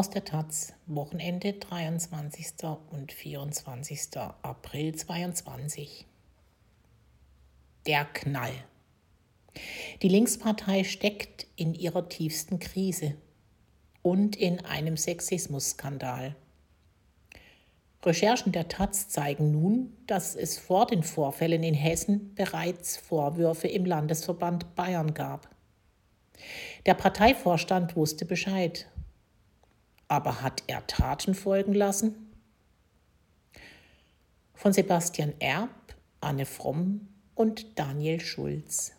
Aus der Taz, Wochenende 23. und 24. April 22. Der Knall. Die Linkspartei steckt in ihrer tiefsten Krise und in einem Sexismusskandal. Recherchen der Taz zeigen nun, dass es vor den Vorfällen in Hessen bereits Vorwürfe im Landesverband Bayern gab. Der Parteivorstand wusste Bescheid. Aber hat er Taten folgen lassen? Von Sebastian Erb, Anne Fromm und Daniel Schulz.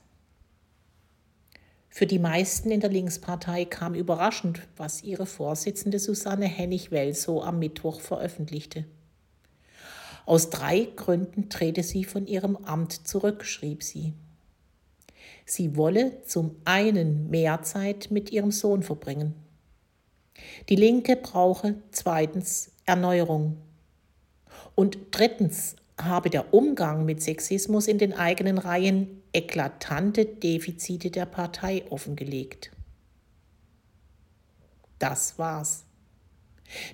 Für die meisten in der Linkspartei kam überraschend, was ihre Vorsitzende Susanne Hennig-Welsow am Mittwoch veröffentlichte. Aus drei Gründen trete sie von ihrem Amt zurück, schrieb sie. Sie wolle zum einen mehr Zeit mit ihrem Sohn verbringen. Die Linke brauche zweitens Erneuerung. Und drittens habe der Umgang mit Sexismus in den eigenen Reihen eklatante Defizite der Partei offengelegt. Das war's.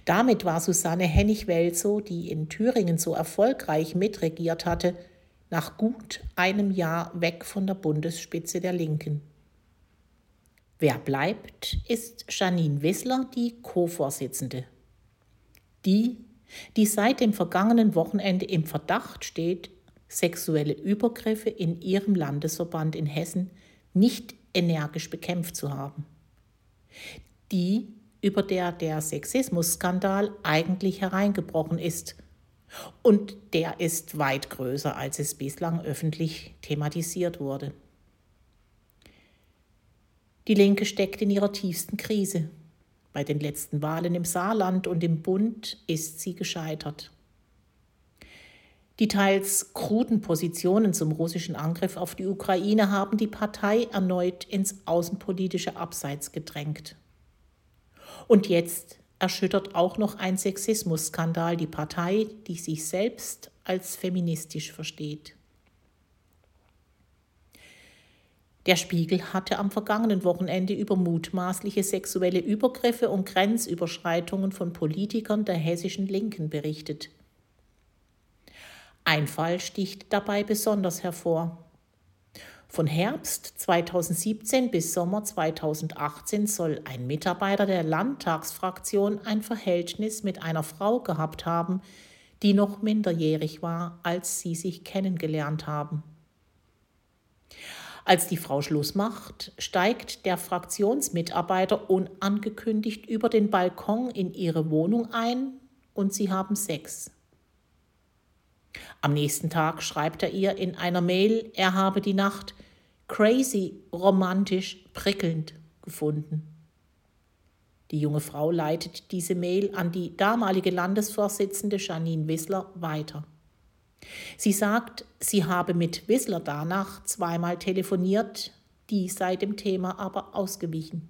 Damit war Susanne Hennig-Welsow, die in Thüringen so erfolgreich mitregiert hatte, nach gut einem Jahr weg von der Bundesspitze der Linken. Wer bleibt, ist Janine Wissler, die Co-Vorsitzende. Die, die seit dem vergangenen Wochenende im Verdacht steht, sexuelle Übergriffe in ihrem Landesverband in Hessen nicht energisch bekämpft zu haben. Die, über der der Sexismusskandal eigentlich hereingebrochen ist. Und der ist weit größer, als es bislang öffentlich thematisiert wurde. Die Linke steckt in ihrer tiefsten Krise. Bei den letzten Wahlen im Saarland und im Bund ist sie gescheitert. Die teils kruden Positionen zum russischen Angriff auf die Ukraine haben die Partei erneut ins außenpolitische Abseits gedrängt. Und jetzt erschüttert auch noch ein Sexismusskandal die Partei, die sich selbst als feministisch versteht. Der Spiegel hatte am vergangenen Wochenende über mutmaßliche sexuelle Übergriffe und Grenzüberschreitungen von Politikern der hessischen Linken berichtet. Ein Fall sticht dabei besonders hervor. Von Herbst 2017 bis Sommer 2018 soll ein Mitarbeiter der Landtagsfraktion ein Verhältnis mit einer Frau gehabt haben, die noch minderjährig war, als sie sich kennengelernt haben. Als die Frau Schluss macht, steigt der Fraktionsmitarbeiter unangekündigt über den Balkon in ihre Wohnung ein und sie haben Sex. Am nächsten Tag schreibt er ihr in einer Mail, er habe die Nacht crazy, romantisch, prickelnd gefunden. Die junge Frau leitet diese Mail an die damalige Landesvorsitzende Janine Wissler weiter. Sie sagt, sie habe mit Wissler danach zweimal telefoniert, die sei dem Thema aber ausgewichen.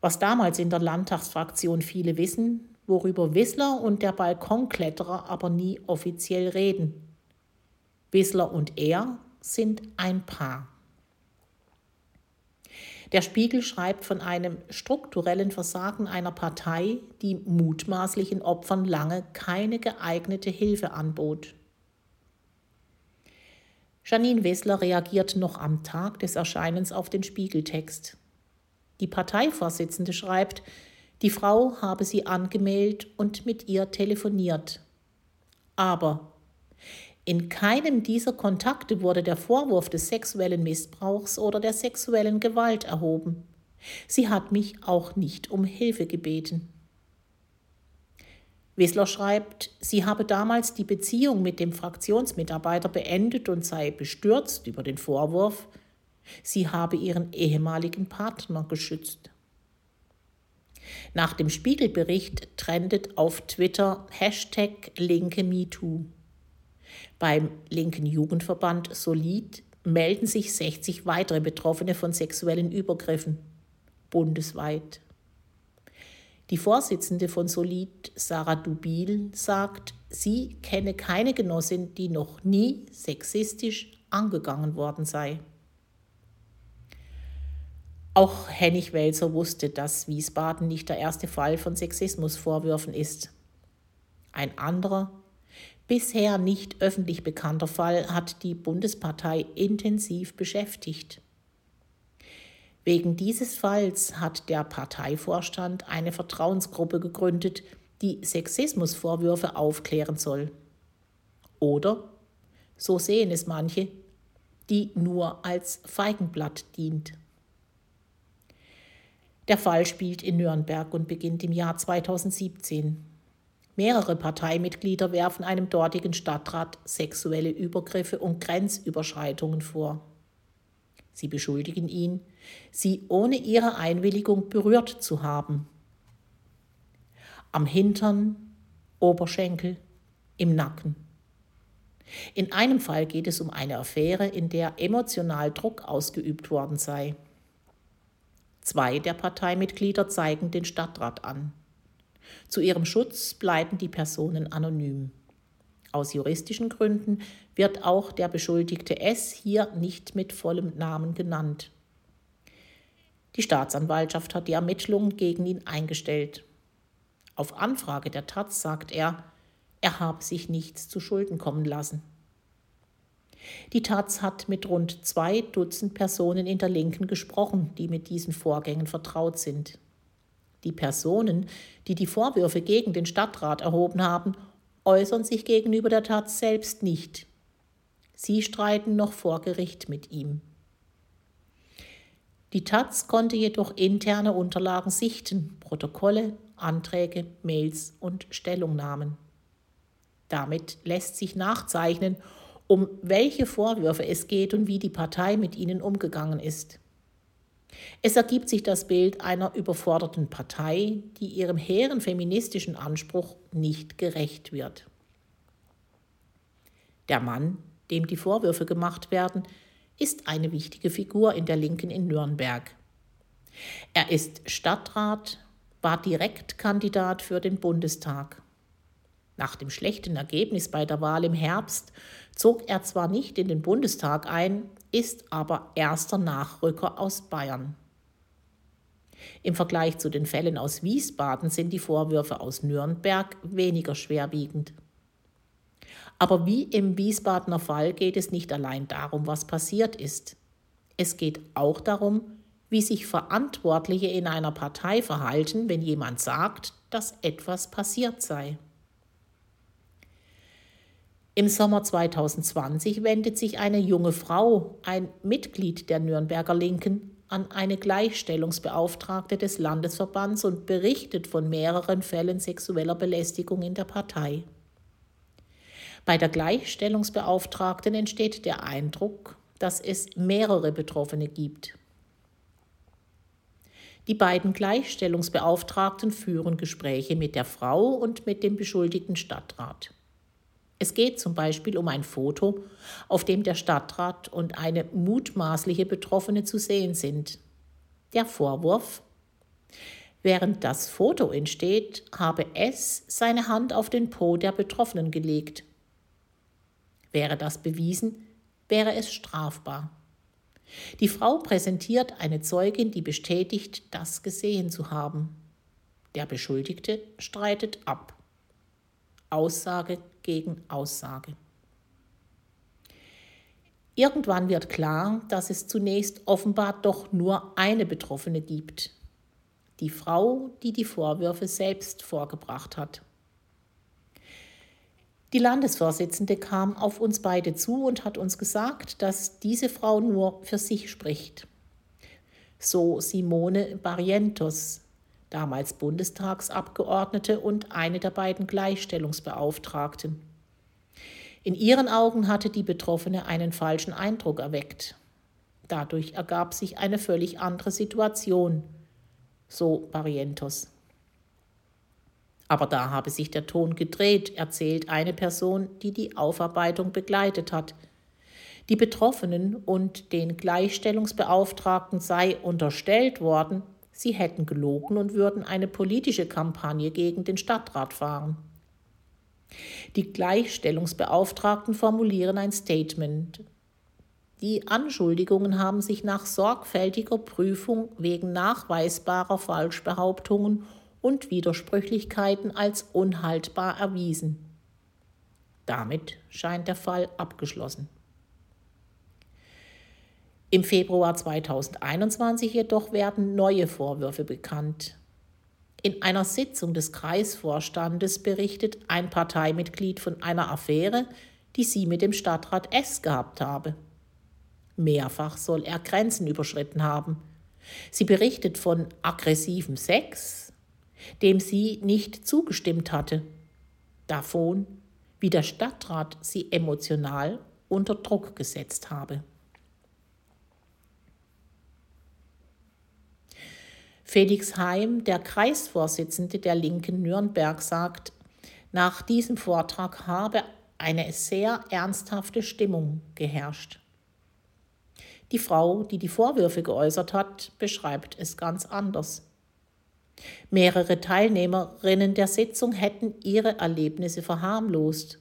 Was damals in der Landtagsfraktion viele wissen, worüber Wissler und der Balkonkletterer aber nie offiziell reden. Wissler und er sind ein Paar. Der Spiegel schreibt von einem strukturellen Versagen einer Partei, die mutmaßlichen Opfern lange keine geeignete Hilfe anbot. Janine Wessler reagiert noch am Tag des Erscheinens auf den Spiegeltext. Die Parteivorsitzende schreibt, die Frau habe sie angemeldet und mit ihr telefoniert. Aber in keinem dieser Kontakte wurde der Vorwurf des sexuellen Missbrauchs oder der sexuellen Gewalt erhoben. Sie hat mich auch nicht um Hilfe gebeten. Wissler schreibt, sie habe damals die Beziehung mit dem Fraktionsmitarbeiter beendet und sei bestürzt über den Vorwurf, sie habe ihren ehemaligen Partner geschützt. Nach dem Spiegelbericht trendet auf Twitter Hashtag Linke MeToo. Beim linken Jugendverband Solid melden sich 60 weitere Betroffene von sexuellen Übergriffen bundesweit. Die Vorsitzende von Solid, Sarah Dubil, sagt, sie kenne keine Genossin, die noch nie sexistisch angegangen worden sei. Auch Hennig Welser wusste, dass Wiesbaden nicht der erste Fall von Sexismusvorwürfen ist. Ein anderer, bisher nicht öffentlich bekannter Fall hat die Bundespartei intensiv beschäftigt. Wegen dieses Falls hat der Parteivorstand eine Vertrauensgruppe gegründet, die Sexismusvorwürfe aufklären soll. Oder, so sehen es manche, die nur als Feigenblatt dient. Der Fall spielt in Nürnberg und beginnt im Jahr 2017. Mehrere Parteimitglieder werfen einem dortigen Stadtrat sexuelle Übergriffe und Grenzüberschreitungen vor. Sie beschuldigen ihn, sie ohne ihre Einwilligung berührt zu haben. Am Hintern, Oberschenkel, im Nacken. In einem Fall geht es um eine Affäre, in der emotional Druck ausgeübt worden sei. Zwei der Parteimitglieder zeigen den Stadtrat an. Zu ihrem Schutz bleiben die Personen anonym. Aus juristischen Gründen wird auch der Beschuldigte S hier nicht mit vollem Namen genannt. Die Staatsanwaltschaft hat die Ermittlungen gegen ihn eingestellt. Auf Anfrage der Taz sagt er, er habe sich nichts zu Schulden kommen lassen. Die Taz hat mit rund zwei Dutzend Personen in der Linken gesprochen, die mit diesen Vorgängen vertraut sind. Die Personen, die die Vorwürfe gegen den Stadtrat erhoben haben, äußern sich gegenüber der Taz selbst nicht. Sie streiten noch vor Gericht mit ihm. Die Taz konnte jedoch interne Unterlagen sichten, Protokolle, Anträge, Mails und Stellungnahmen. Damit lässt sich nachzeichnen, um welche Vorwürfe es geht und wie die Partei mit ihnen umgegangen ist. Es ergibt sich das Bild einer überforderten Partei, die ihrem hehren feministischen Anspruch nicht gerecht wird. Der Mann, dem die Vorwürfe gemacht werden, ist eine wichtige Figur in der Linken in Nürnberg. Er ist Stadtrat, war Direktkandidat für den Bundestag. Nach dem schlechten Ergebnis bei der Wahl im Herbst zog er zwar nicht in den Bundestag ein, ist aber erster Nachrücker aus Bayern. Im Vergleich zu den Fällen aus Wiesbaden sind die Vorwürfe aus Nürnberg weniger schwerwiegend. Aber wie im Wiesbadener Fall geht es nicht allein darum, was passiert ist. Es geht auch darum, wie sich Verantwortliche in einer Partei verhalten, wenn jemand sagt, dass etwas passiert sei. Im Sommer 2020 wendet sich eine junge Frau, ein Mitglied der Nürnberger Linken, an eine Gleichstellungsbeauftragte des Landesverbands und berichtet von mehreren Fällen sexueller Belästigung in der Partei. Bei der Gleichstellungsbeauftragten entsteht der Eindruck, dass es mehrere Betroffene gibt. Die beiden Gleichstellungsbeauftragten führen Gespräche mit der Frau und mit dem beschuldigten Stadtrat. Es geht zum Beispiel um ein Foto, auf dem der Stadtrat und eine mutmaßliche Betroffene zu sehen sind. Der Vorwurf, während das Foto entsteht, habe S seine Hand auf den Po der Betroffenen gelegt. Wäre das bewiesen, wäre es strafbar. Die Frau präsentiert eine Zeugin, die bestätigt, das gesehen zu haben. Der Beschuldigte streitet ab. Aussage gegen Aussage. Irgendwann wird klar, dass es zunächst offenbar doch nur eine Betroffene gibt. Die Frau, die die Vorwürfe selbst vorgebracht hat. Die Landesvorsitzende kam auf uns beide zu und hat uns gesagt, dass diese Frau nur für sich spricht. So Simone Barrientos, damals Bundestagsabgeordnete und eine der beiden Gleichstellungsbeauftragten. In ihren Augen hatte die Betroffene einen falschen Eindruck erweckt. Dadurch ergab sich eine völlig andere Situation, so Barrientos. Aber da habe sich der Ton gedreht, erzählt eine Person, die die Aufarbeitung begleitet hat. Die Betroffenen und den Gleichstellungsbeauftragten sei unterstellt worden, sie hätten gelogen und würden eine politische Kampagne gegen den Stadtrat fahren. Die Gleichstellungsbeauftragten formulieren ein Statement. Die Anschuldigungen haben sich nach sorgfältiger Prüfung wegen nachweisbarer Falschbehauptungen und Widersprüchlichkeiten als unhaltbar erwiesen. Damit scheint der Fall abgeschlossen. Im Februar 2021 jedoch werden neue Vorwürfe bekannt. In einer Sitzung des Kreisvorstandes berichtet ein Parteimitglied von einer Affäre, die sie mit dem Stadtrat S gehabt habe. Mehrfach soll er Grenzen überschritten haben. Sie berichtet von aggressivem Sex, dem sie nicht zugestimmt hatte, davon, wie der Stadtrat sie emotional unter Druck gesetzt habe. Felix Heim, der Kreisvorsitzende der Linken Nürnberg, sagt, nach diesem Vortrag habe eine sehr ernsthafte Stimmung geherrscht. Die Frau, die die Vorwürfe geäußert hat, beschreibt es ganz anders. Mehrere Teilnehmerinnen der Sitzung hätten ihre Erlebnisse verharmlost.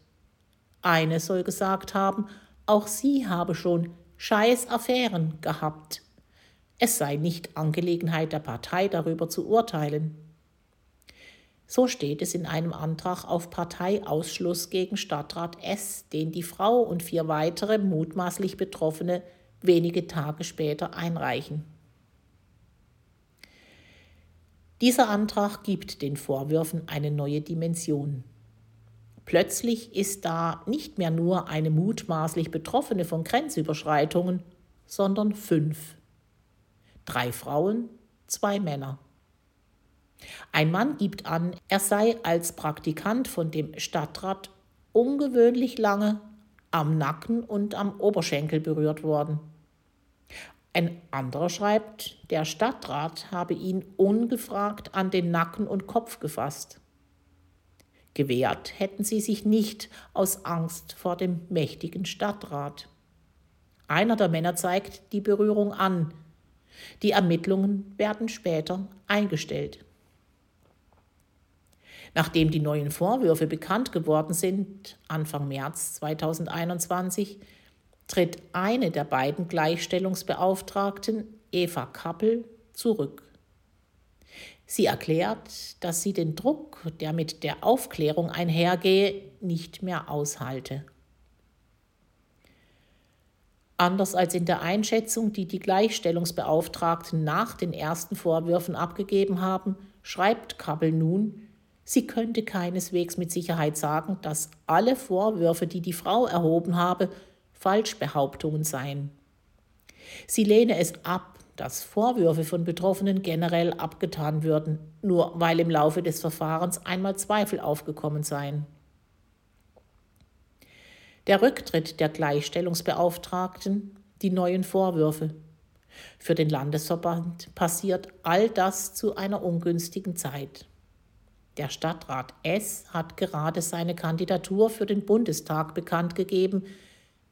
Eine soll gesagt haben, auch sie habe schon scheiß Affären gehabt. Es sei nicht Angelegenheit der Partei, darüber zu urteilen. So steht es in einem Antrag auf Parteiausschluss gegen Stadtrat S, den die Frau und vier weitere mutmaßlich Betroffene wenige Tage später einreichen. Dieser Antrag gibt den Vorwürfen eine neue Dimension. Plötzlich ist da nicht mehr nur eine mutmaßlich Betroffene von Grenzüberschreitungen, sondern fünf drei Frauen, zwei Männer. Ein Mann gibt an, er sei als Praktikant von dem Stadtrat ungewöhnlich lange am Nacken und am Oberschenkel berührt worden. Ein anderer schreibt, der Stadtrat habe ihn ungefragt an den Nacken und Kopf gefasst. Gewehrt hätten sie sich nicht aus Angst vor dem mächtigen Stadtrat. Einer der Männer zeigt die Berührung an, die Ermittlungen werden später eingestellt. Nachdem die neuen Vorwürfe bekannt geworden sind, Anfang März 2021, tritt eine der beiden Gleichstellungsbeauftragten, Eva Kappel, zurück. Sie erklärt, dass sie den Druck, der mit der Aufklärung einhergehe, nicht mehr aushalte. Anders als in der Einschätzung, die die Gleichstellungsbeauftragten nach den ersten Vorwürfen abgegeben haben, schreibt Kappel nun, sie könnte keineswegs mit Sicherheit sagen, dass alle Vorwürfe, die die Frau erhoben habe, Falschbehauptungen seien. Sie lehne es ab, dass Vorwürfe von Betroffenen generell abgetan würden, nur weil im Laufe des Verfahrens einmal Zweifel aufgekommen seien. Der Rücktritt der Gleichstellungsbeauftragten, die neuen Vorwürfe. Für den Landesverband passiert all das zu einer ungünstigen Zeit. Der Stadtrat S hat gerade seine Kandidatur für den Bundestag bekannt gegeben.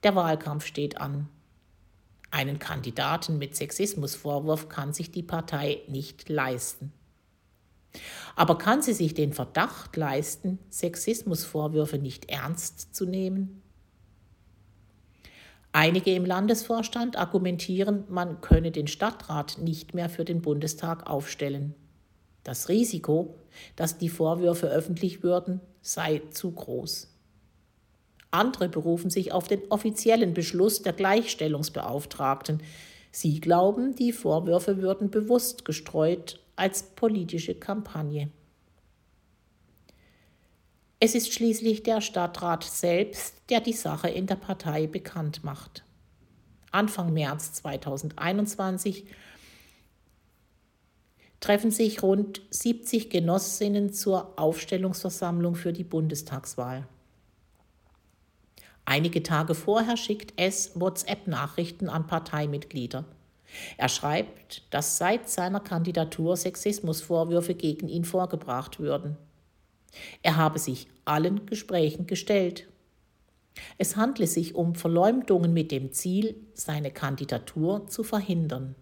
Der Wahlkampf steht an. Einen Kandidaten mit Sexismusvorwurf kann sich die Partei nicht leisten. Aber kann sie sich den Verdacht leisten, Sexismusvorwürfe nicht ernst zu nehmen? Einige im Landesvorstand argumentieren, man könne den Stadtrat nicht mehr für den Bundestag aufstellen. Das Risiko, dass die Vorwürfe öffentlich würden, sei zu groß. Andere berufen sich auf den offiziellen Beschluss der Gleichstellungsbeauftragten. Sie glauben, die Vorwürfe würden bewusst gestreut als politische Kampagne. Es ist schließlich der Stadtrat selbst, der die Sache in der Partei bekannt macht. Anfang März 2021 treffen sich rund 70 Genossinnen zur Aufstellungsversammlung für die Bundestagswahl. Einige Tage vorher schickt es WhatsApp-Nachrichten an Parteimitglieder. Er schreibt, dass seit seiner Kandidatur Sexismusvorwürfe gegen ihn vorgebracht würden. Er habe sich allen Gesprächen gestellt. Es handle sich um Verleumdungen mit dem Ziel, seine Kandidatur zu verhindern.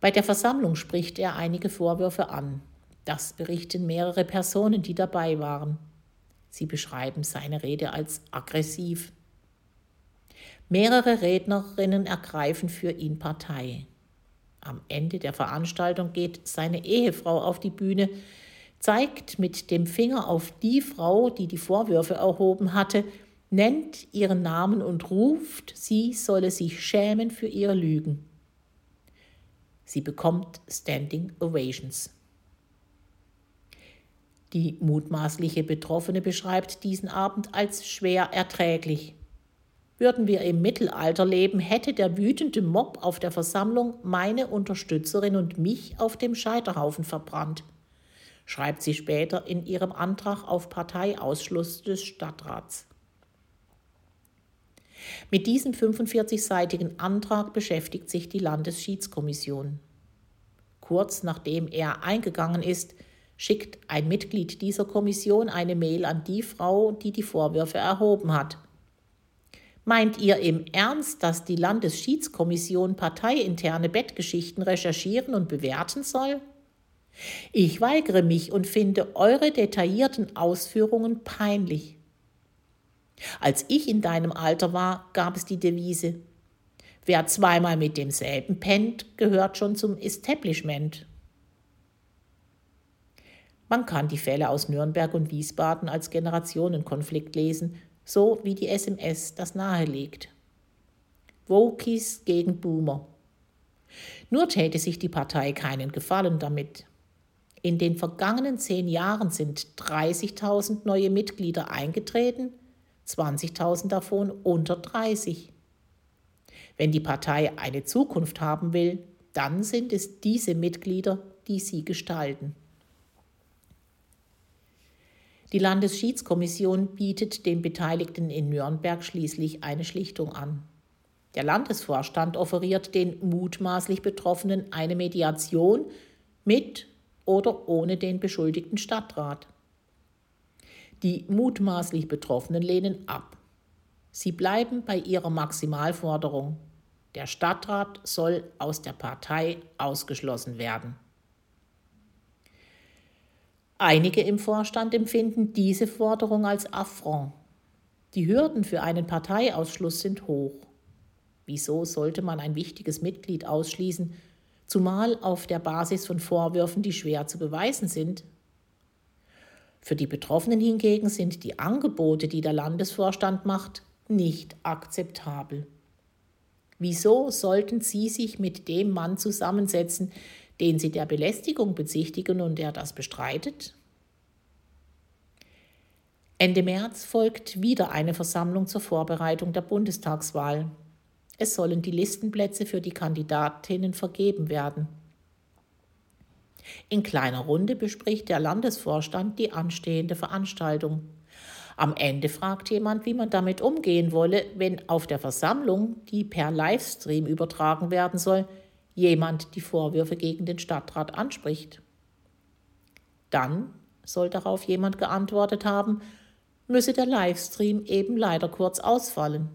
Bei der Versammlung spricht er einige Vorwürfe an. Das berichten mehrere Personen, die dabei waren. Sie beschreiben seine Rede als aggressiv. Mehrere Rednerinnen ergreifen für ihn Partei. Am Ende der Veranstaltung geht seine Ehefrau auf die Bühne, zeigt mit dem Finger auf die Frau, die die Vorwürfe erhoben hatte, nennt ihren Namen und ruft, sie solle sich schämen für ihre Lügen. Sie bekommt Standing Ovations. Die mutmaßliche Betroffene beschreibt diesen Abend als schwer erträglich. Würden wir im Mittelalter leben, hätte der wütende Mob auf der Versammlung meine Unterstützerin und mich auf dem Scheiterhaufen verbrannt, schreibt sie später in ihrem Antrag auf Parteiausschluss des Stadtrats. Mit diesem 45-seitigen Antrag beschäftigt sich die Landesschiedskommission. Kurz nachdem er eingegangen ist, schickt ein Mitglied dieser Kommission eine Mail an die Frau, die die Vorwürfe erhoben hat. Meint ihr im Ernst, dass die Landesschiedskommission parteiinterne Bettgeschichten recherchieren und bewerten soll? Ich weigere mich und finde eure detaillierten Ausführungen peinlich. Als ich in deinem Alter war, gab es die Devise, wer zweimal mit demselben pennt, gehört schon zum Establishment. Man kann die Fälle aus Nürnberg und Wiesbaden als Generationenkonflikt lesen, so wie die SMS das nahelegt. Wokies gegen Boomer. Nur täte sich die Partei keinen Gefallen damit. In den vergangenen zehn Jahren sind 30.000 neue Mitglieder eingetreten, 20.000 davon unter 30. Wenn die Partei eine Zukunft haben will, dann sind es diese Mitglieder, die sie gestalten. Die Landesschiedskommission bietet den Beteiligten in Nürnberg schließlich eine Schlichtung an. Der Landesvorstand offeriert den mutmaßlich Betroffenen eine Mediation mit oder ohne den beschuldigten Stadtrat. Die mutmaßlich Betroffenen lehnen ab. Sie bleiben bei ihrer Maximalforderung. Der Stadtrat soll aus der Partei ausgeschlossen werden. Einige im Vorstand empfinden diese Forderung als Affront. Die Hürden für einen Parteiausschluss sind hoch. Wieso sollte man ein wichtiges Mitglied ausschließen, zumal auf der Basis von Vorwürfen, die schwer zu beweisen sind? Für die Betroffenen hingegen sind die Angebote, die der Landesvorstand macht, nicht akzeptabel. Wieso sollten Sie sich mit dem Mann zusammensetzen, den Sie der Belästigung bezichtigen und der das bestreitet? Ende März folgt wieder eine Versammlung zur Vorbereitung der Bundestagswahl. Es sollen die Listenplätze für die Kandidatinnen vergeben werden. In kleiner Runde bespricht der Landesvorstand die anstehende Veranstaltung. Am Ende fragt jemand, wie man damit umgehen wolle, wenn auf der Versammlung, die per Livestream übertragen werden soll, jemand die Vorwürfe gegen den Stadtrat anspricht. Dann soll darauf jemand geantwortet haben, müsse der Livestream eben leider kurz ausfallen.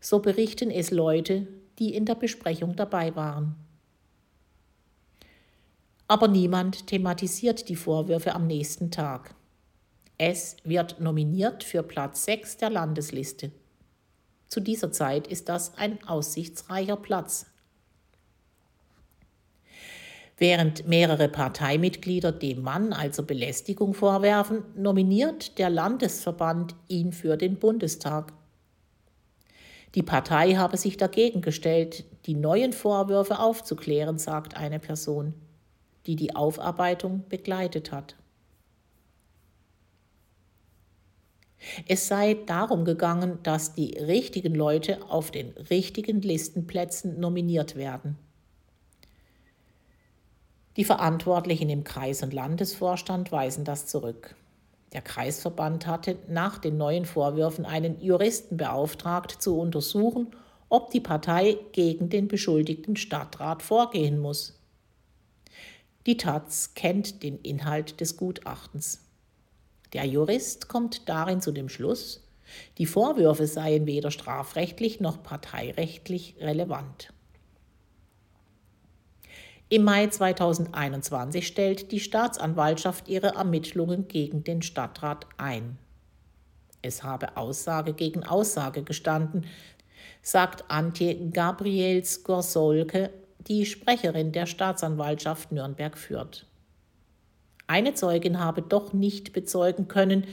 So berichten es Leute, die in der Besprechung dabei waren. Aber niemand thematisiert die Vorwürfe am nächsten Tag. Es wird nominiert für Platz 6 der Landesliste. Zu dieser Zeit ist das ein aussichtsreicher Platz. Während mehrere Parteimitglieder dem Mann also Belästigung vorwerfen, nominiert der Landesverband ihn für den Bundestag. Die Partei habe sich dagegen gestellt, die neuen Vorwürfe aufzuklären, sagt eine Person die die Aufarbeitung begleitet hat. Es sei darum gegangen, dass die richtigen Leute auf den richtigen Listenplätzen nominiert werden. Die Verantwortlichen im Kreis- und Landesvorstand weisen das zurück. Der Kreisverband hatte nach den neuen Vorwürfen einen Juristen beauftragt, zu untersuchen, ob die Partei gegen den beschuldigten Stadtrat vorgehen muss. Die Taz kennt den Inhalt des Gutachtens. Der Jurist kommt darin zu dem Schluss, die Vorwürfe seien weder strafrechtlich noch parteirechtlich relevant. Im Mai 2021 stellt die Staatsanwaltschaft ihre Ermittlungen gegen den Stadtrat ein. Es habe Aussage gegen Aussage gestanden, sagt Antje Gabriels-Gorsolke, die Sprecherin der Staatsanwaltschaft Nürnberg führt. Eine Zeugin habe doch nicht bezeugen können,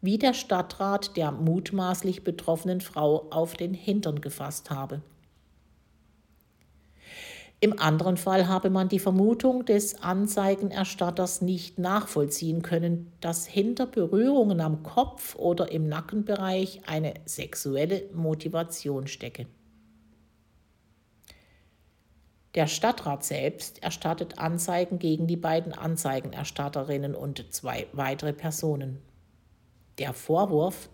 wie der Stadtrat der mutmaßlich betroffenen Frau auf den Hintern gefasst habe. Im anderen Fall habe man die Vermutung des Anzeigenerstatters nicht nachvollziehen können, dass hinter Berührungen am Kopf oder im Nackenbereich eine sexuelle Motivation stecke. Der Stadtrat selbst erstattet Anzeigen gegen die beiden Anzeigenerstatterinnen und zwei weitere Personen. Der Vorwurf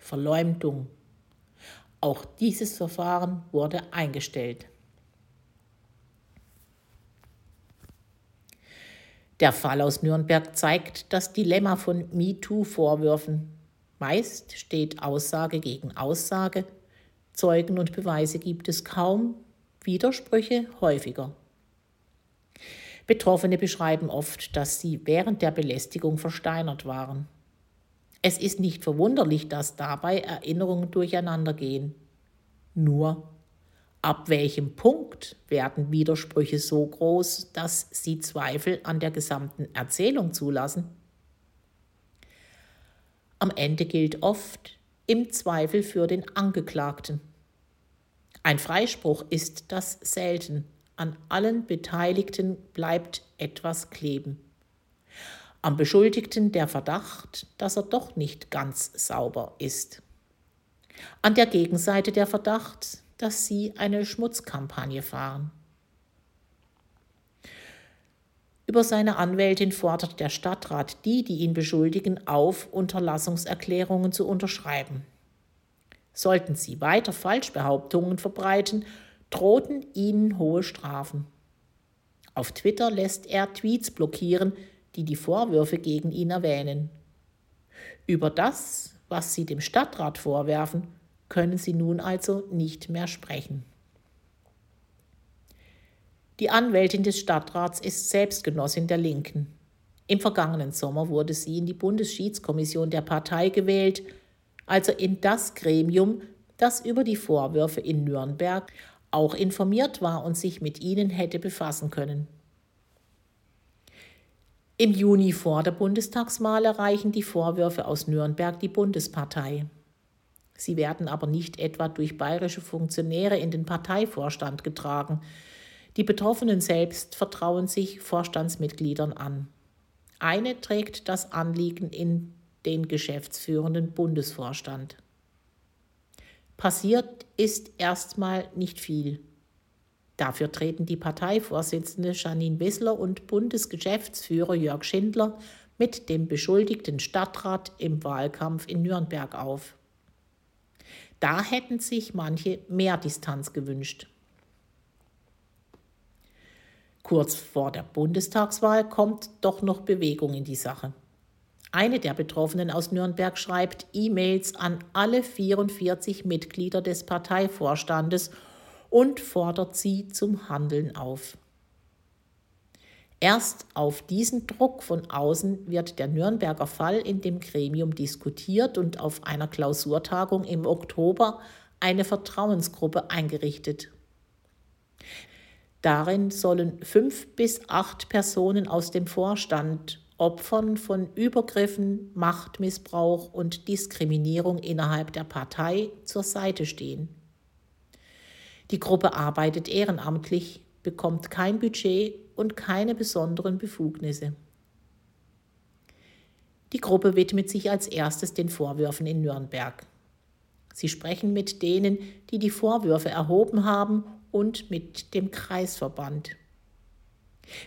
Verleumdung. Auch dieses Verfahren wurde eingestellt. Der Fall aus Nürnberg zeigt das Dilemma von MeToo-Vorwürfen. Meist steht Aussage gegen Aussage, Zeugen und Beweise gibt es kaum, Widersprüche häufiger. Betroffene beschreiben oft, dass sie während der Belästigung versteinert waren. Es ist nicht verwunderlich, dass dabei Erinnerungen durcheinandergehen. Nur, ab welchem Punkt werden Widersprüche so groß, dass sie Zweifel an der gesamten Erzählung zulassen? Am Ende gilt oft im Zweifel für den Angeklagten. Ein Freispruch ist das selten. An allen Beteiligten bleibt etwas kleben. Am Beschuldigten der Verdacht, dass er doch nicht ganz sauber ist. An der Gegenseite der Verdacht, dass sie eine Schmutzkampagne fahren. Über seine Anwältin fordert der Stadtrat die, die ihn beschuldigen, auf, Unterlassungserklärungen zu unterschreiben. Sollten sie weiter Falschbehauptungen verbreiten, drohten ihnen hohe Strafen. Auf Twitter lässt er Tweets blockieren, die die Vorwürfe gegen ihn erwähnen. Über das, was sie dem Stadtrat vorwerfen, können sie nun also nicht mehr sprechen. Die Anwältin des Stadtrats ist Selbstgenossin der Linken. Im vergangenen Sommer wurde sie in die Bundesschiedskommission der Partei gewählt, also in das Gremium, das über die Vorwürfe in Nürnberg auch informiert war und sich mit ihnen hätte befassen können. Im Juni vor der Bundestagswahl erreichen die Vorwürfe aus Nürnberg die Bundespartei. Sie werden aber nicht etwa durch bayerische Funktionäre in den Parteivorstand getragen. Die Betroffenen selbst vertrauen sich Vorstandsmitgliedern an. Eine trägt das Anliegen in den geschäftsführenden Bundesvorstand. Passiert ist erstmal nicht viel. Dafür treten die Parteivorsitzende Janine Wissler und Bundesgeschäftsführer Jörg Schindler mit dem beschuldigten Stadtrat im Wahlkampf in Nürnberg auf. Da hätten sich manche mehr Distanz gewünscht. Kurz vor der Bundestagswahl kommt doch noch Bewegung in die Sache. Eine der Betroffenen aus Nürnberg schreibt E-Mails an alle 44 Mitglieder des Parteivorstandes und fordert sie zum Handeln auf. Erst auf diesen Druck von außen wird der Nürnberger Fall in dem Gremium diskutiert und auf einer Klausurtagung im Oktober eine Vertrauensgruppe eingerichtet. Darin sollen fünf bis acht Personen aus dem Vorstand Opfern von Übergriffen, Machtmissbrauch und Diskriminierung innerhalb der Partei zur Seite stehen. Die Gruppe arbeitet ehrenamtlich, bekommt kein Budget und keine besonderen Befugnisse. Die Gruppe widmet sich als erstes den Vorwürfen in Nürnberg. Sie sprechen mit denen, die die Vorwürfe erhoben haben und mit dem Kreisverband.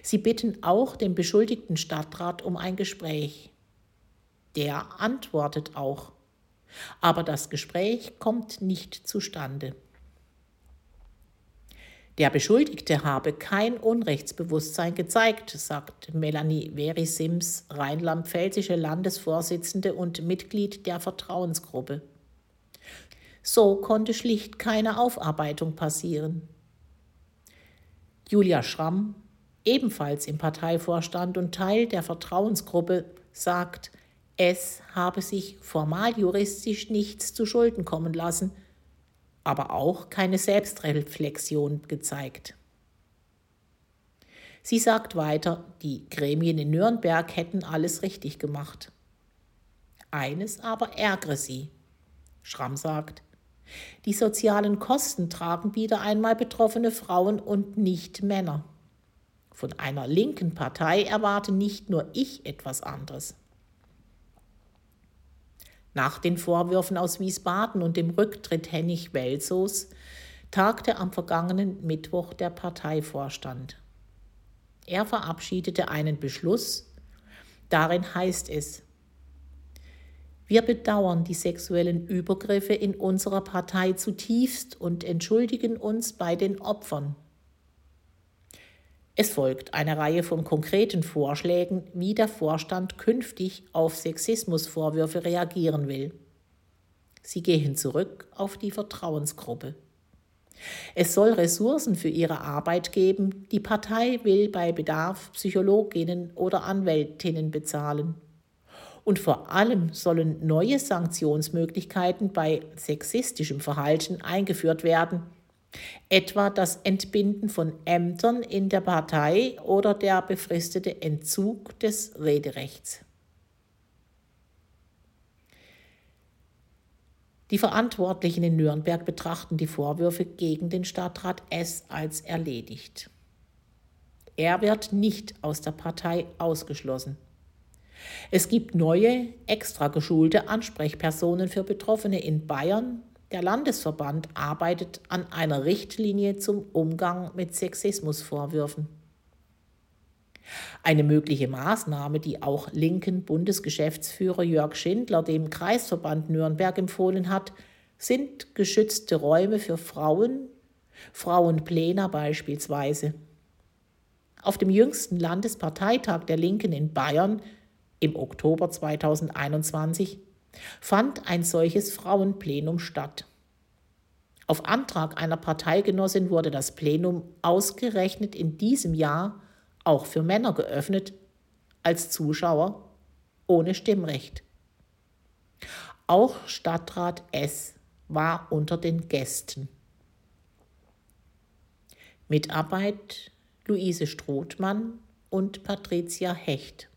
Sie bitten auch den beschuldigten Stadtrat um ein Gespräch. Der antwortet auch. Aber das Gespräch kommt nicht zustande. Der Beschuldigte habe kein Unrechtsbewusstsein gezeigt, sagt Melanie Verisims, rheinland-pfälzische Landesvorsitzende und Mitglied der Vertrauensgruppe. So konnte schlicht keine Aufarbeitung passieren. Julia Schramm, ebenfalls im Parteivorstand und Teil der Vertrauensgruppe, sagt, es habe sich formal juristisch nichts zu Schulden kommen lassen, aber auch keine Selbstreflexion gezeigt. Sie sagt weiter, die Gremien in Nürnberg hätten alles richtig gemacht. Eines aber ärgere sie. Schramm sagt, die sozialen Kosten tragen wieder einmal betroffene Frauen und nicht Männer. Von einer linken Partei erwarte nicht nur ich etwas anderes. Nach den Vorwürfen aus Wiesbaden und dem Rücktritt Hennig Welsos tagte am vergangenen Mittwoch der Parteivorstand. Er verabschiedete einen Beschluss, darin heißt es, wir bedauern die sexuellen Übergriffe in unserer Partei zutiefst und entschuldigen uns bei den Opfern. Es folgt eine Reihe von konkreten Vorschlägen, wie der Vorstand künftig auf Sexismusvorwürfe reagieren will. Sie gehen zurück auf die Vertrauensgruppe. Es soll Ressourcen für ihre Arbeit geben. Die Partei will bei Bedarf Psychologinnen oder Anwältinnen bezahlen. Und vor allem sollen neue Sanktionsmöglichkeiten bei sexistischem Verhalten eingeführt werden, etwa das Entbinden von Ämtern in der Partei oder der befristete Entzug des Rederechts. Die Verantwortlichen in Nürnberg betrachten die Vorwürfe gegen den Stadtrat S als erledigt. Er wird nicht aus der Partei ausgeschlossen. Es gibt neue, extra geschulte Ansprechpersonen für Betroffene in Bayern, der Landesverband arbeitet an einer Richtlinie zum Umgang mit Sexismusvorwürfen. Eine mögliche Maßnahme, die auch linken Bundesgeschäftsführer Jörg Schindler dem Kreisverband Nürnberg empfohlen hat, sind geschützte Räume für Frauen, Frauenpläne beispielsweise. Auf dem jüngsten Landesparteitag der Linken in Bayern im Oktober 2021 fand ein solches Frauenplenum statt. Auf Antrag einer Parteigenossin wurde das Plenum ausgerechnet in diesem Jahr auch für Männer geöffnet, als Zuschauer ohne Stimmrecht. Auch Stadtrat S war unter den Gästen. Mitarbeit Luise Strothmann und Patricia Hecht.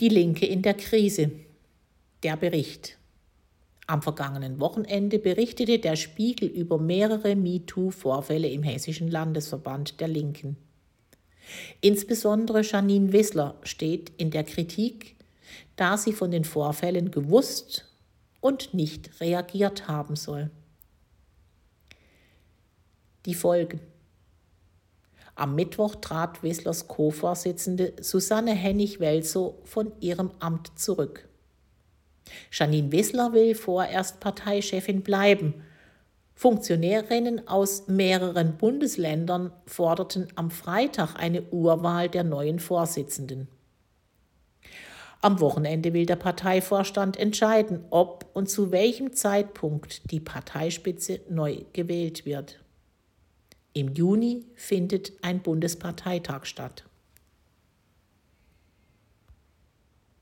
Die Linke in der Krise. Der Bericht. Am vergangenen Wochenende berichtete der Spiegel über mehrere MeToo-Vorfälle im Hessischen Landesverband der Linken. Insbesondere Janine Wissler steht in der Kritik, da sie von den Vorfällen gewusst und nicht reagiert haben soll. Die Folgen. Am Mittwoch trat Wisslers Co-Vorsitzende Susanne Hennig-Welzow von ihrem Amt zurück. Janine Wissler will vorerst Parteichefin bleiben. Funktionärinnen aus mehreren Bundesländern forderten am Freitag eine Urwahl der neuen Vorsitzenden. Am Wochenende will der Parteivorstand entscheiden, ob und zu welchem Zeitpunkt die Parteispitze neu gewählt wird. Im Juni findet ein Bundesparteitag statt.